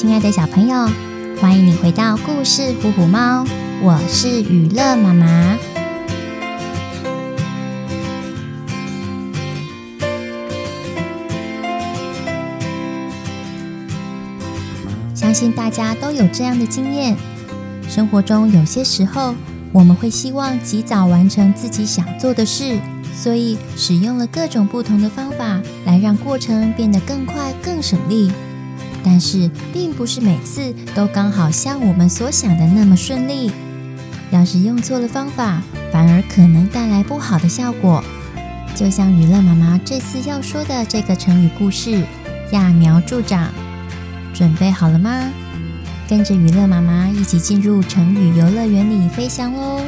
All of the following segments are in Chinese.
亲爱的小朋友，欢迎你回到故事虎虎猫，我是予乐妈妈。相信大家都有这样的经验，生活中有些时候，我们会希望及早完成自己想做的事，所以使用了各种不同的方法来让过程变得更快、更省力。但是，并不是每次都刚好像我们所想的那么顺利。要是用错了方法，反而可能带来不好的效果。就像娱乐妈妈这次要说的这个成语故事“揠苗助长”，准备好了吗？跟着娱乐妈妈一起进入成语游乐园里飞翔喽！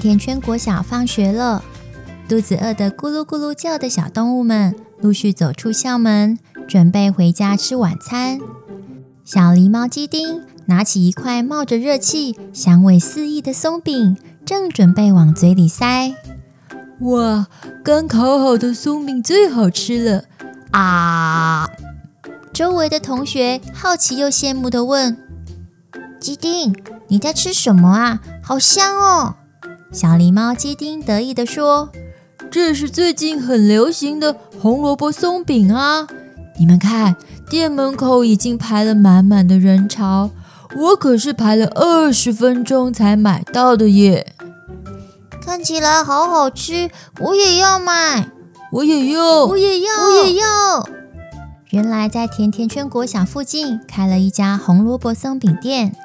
甜甜圈国小放学了，肚子饿得咕噜咕噜叫的小动物们陆续走出校门，准备回家吃晚餐。小狸猫鸡丁拿起一块冒着热气、香味四溢的松饼。正准备往嘴里塞，哇！刚烤好的松饼最好吃了啊！周围的同学好奇又羡慕地问：“鸡丁，你在吃什么啊？好香哦！”小狸猫鸡丁得意地说：“这是最近很流行的红萝卜松饼啊！你们看，店门口已经排了满满的人潮，我可是排了二十分钟才买到的耶！”看起来好好吃，我也要买，我也要，我也要，我也要。原来在甜甜圈国小附近开了一家红萝卜松饼店，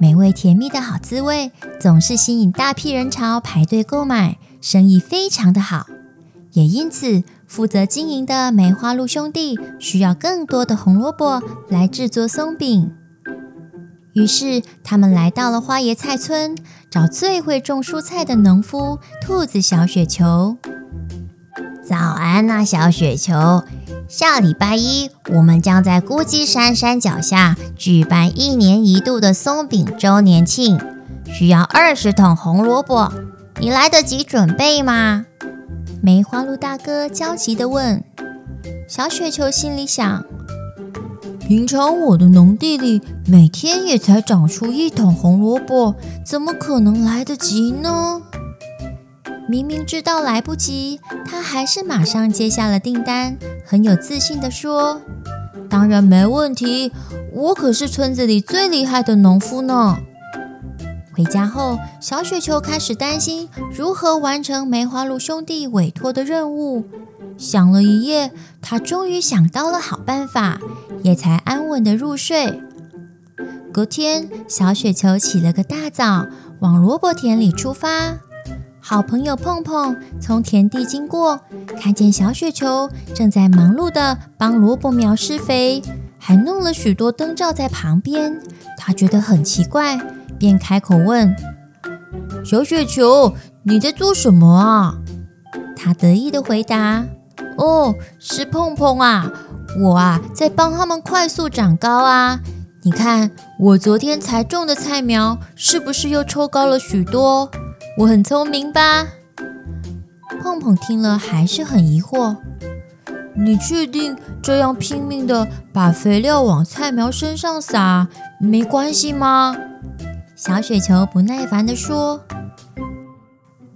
美味甜蜜的好滋味，总是吸引大批人潮排队购买，生意非常的好。也因此，负责经营的梅花鹿兄弟需要更多的红萝卜来制作松饼。于是，他们来到了花椰菜村，找最会种蔬菜的农夫兔子小雪球。早安呐，小雪球！下礼拜一，我们将在孤鸡山山脚下举办一年一度的松饼周年庆，需要二十桶红萝卜，你来得及准备吗？梅花鹿大哥焦急地问。小雪球心里想。平常我的农地里每天也才长出一桶红萝卜，怎么可能来得及呢？明明知道来不及，他还是马上接下了订单，很有自信地说：“当然没问题，我可是村子里最厉害的农夫呢。”回家后，小雪球开始担心如何完成梅花鹿兄弟委托的任务。想了一夜，他终于想到了好办法，也才安稳地入睡。隔天，小雪球起了个大早，往萝卜田里出发。好朋友碰碰从田地经过，看见小雪球正在忙碌地帮萝卜苗施肥，还弄了许多灯罩在旁边。他觉得很奇怪，便开口问：“小雪球，你在做什么啊？”他得意地回答。哦，是碰碰啊！我啊，在帮他们快速长高啊！你看，我昨天才种的菜苗，是不是又抽高了许多？我很聪明吧？碰碰听了还是很疑惑。你确定这样拼命的把肥料往菜苗身上撒，没关系吗？小雪球不耐烦地说：“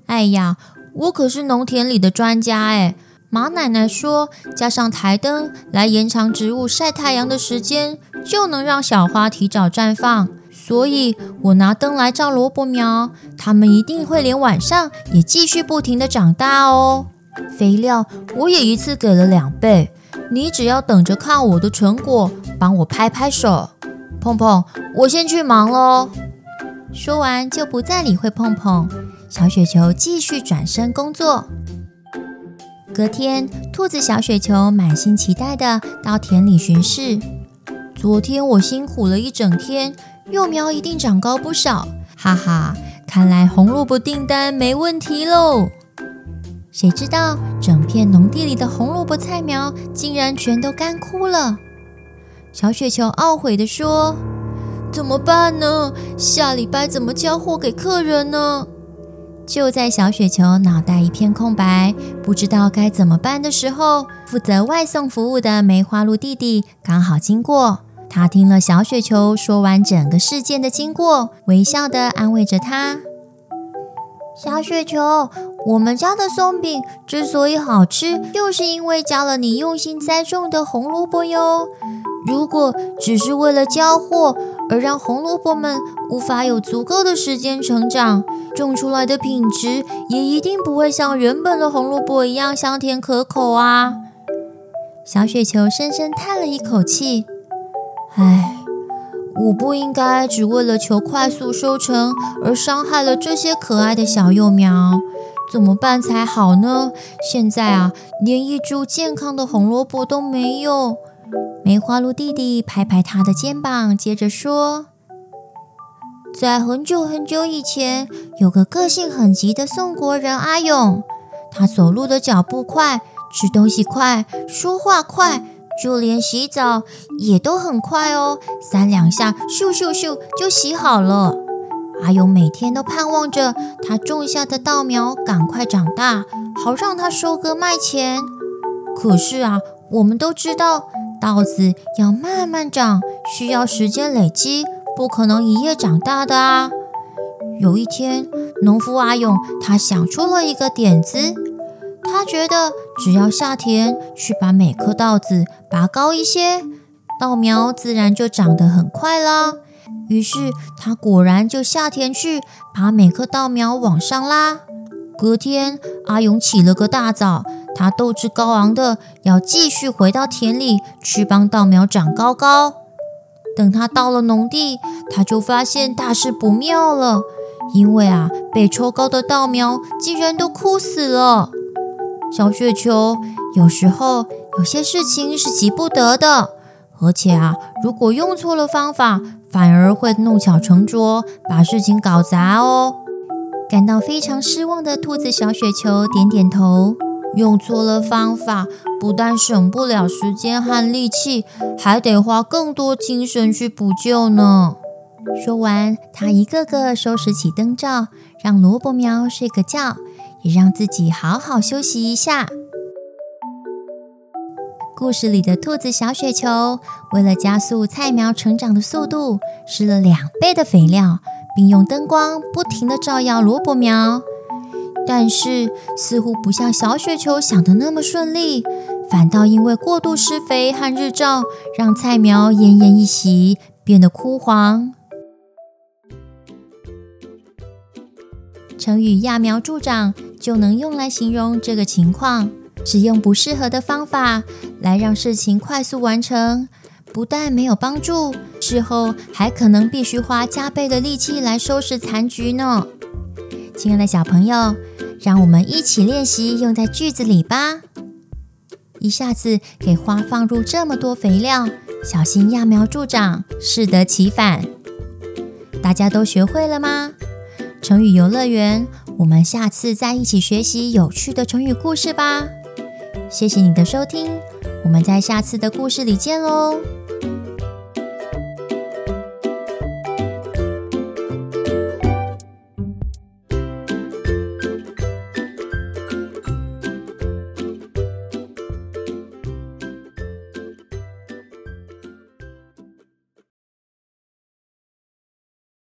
哎呀，我可是农田里的专家哎！”马奶奶说：“加上台灯来延长植物晒太阳的时间，就能让小花提早绽放。所以，我拿灯来照萝卜苗，它们一定会连晚上也继续不停的长大哦。肥料我也一次给了两倍，你只要等着看我的成果，帮我拍拍手。碰碰，我先去忙喽。”说完就不再理会碰碰，小雪球继续转身工作。隔天，兔子小雪球满心期待地到田里巡视。昨天我辛苦了一整天，幼苗一定长高不少，哈哈！看来红萝卜订单没问题喽。谁知道，整片农地里的红萝卜菜苗竟然全都干枯了。小雪球懊悔地说：“怎么办呢？下礼拜怎么交货给客人呢？就在小雪球脑袋一片空白，不知道该怎么办的时候，负责外送服务的梅花鹿弟弟刚好经过。他听了小雪球说完整个事件的经过，微笑地安慰着他：“小雪球，我们家的松饼之所以好吃，就是因为加了你用心栽种的红萝卜哟。如果只是为了交货，而让红萝卜们无法有足够的时间成长，种出来的品质也一定不会像原本的红萝卜一样香甜可口啊！小雪球深深叹了一口气：“唉，我不应该只为了求快速收成而伤害了这些可爱的小幼苗，怎么办才好呢？现在啊，连一株健康的红萝卜都没有。”梅花鹿弟弟拍拍他的肩膀，接着说：“在很久很久以前，有个个性很急的宋国人阿勇，他走路的脚步快，吃东西快，说话快，就连洗澡也都很快哦，三两下，咻咻咻就洗好了。阿勇每天都盼望着他种下的稻苗赶快长大，好让他收割卖钱。可是啊，我们都知道。”稻子要慢慢长，需要时间累积，不可能一夜长大的啊。有一天，农夫阿勇他想出了一个点子，他觉得只要下田去把每颗稻子拔高一些，稻苗自然就长得很快啦。于是他果然就下田去把每棵稻苗往上拉。隔天，阿勇起了个大早。他斗志高昂的要继续回到田里去帮稻苗长高高。等他到了农地，他就发现大事不妙了，因为啊，被抽高的稻苗竟然都枯死了。小雪球，有时候有些事情是急不得的，而且啊，如果用错了方法，反而会弄巧成拙，把事情搞砸哦。感到非常失望的兔子小雪球点点头。用错了方法，不但省不了时间和力气，还得花更多精神去补救呢。说完，他一个个收拾起灯罩，让萝卜苗睡个觉，也让自己好好休息一下。故事里的兔子小雪球，为了加速菜苗成长的速度，施了两倍的肥料，并用灯光不停的照耀萝卜苗。但是，似乎不像小雪球想的那么顺利，反倒因为过度施肥和日照，让菜苗奄奄一息，变得枯黄。成语“揠苗助长”就能用来形容这个情况。使用不适合的方法来让事情快速完成，不但没有帮助，事后还可能必须花加倍的力气来收拾残局呢。亲爱的小朋友，让我们一起练习用在句子里吧。一下子给花放入这么多肥料，小心揠苗助长，适得其反。大家都学会了吗？成语游乐园，我们下次再一起学习有趣的成语故事吧。谢谢你的收听，我们在下次的故事里见喽。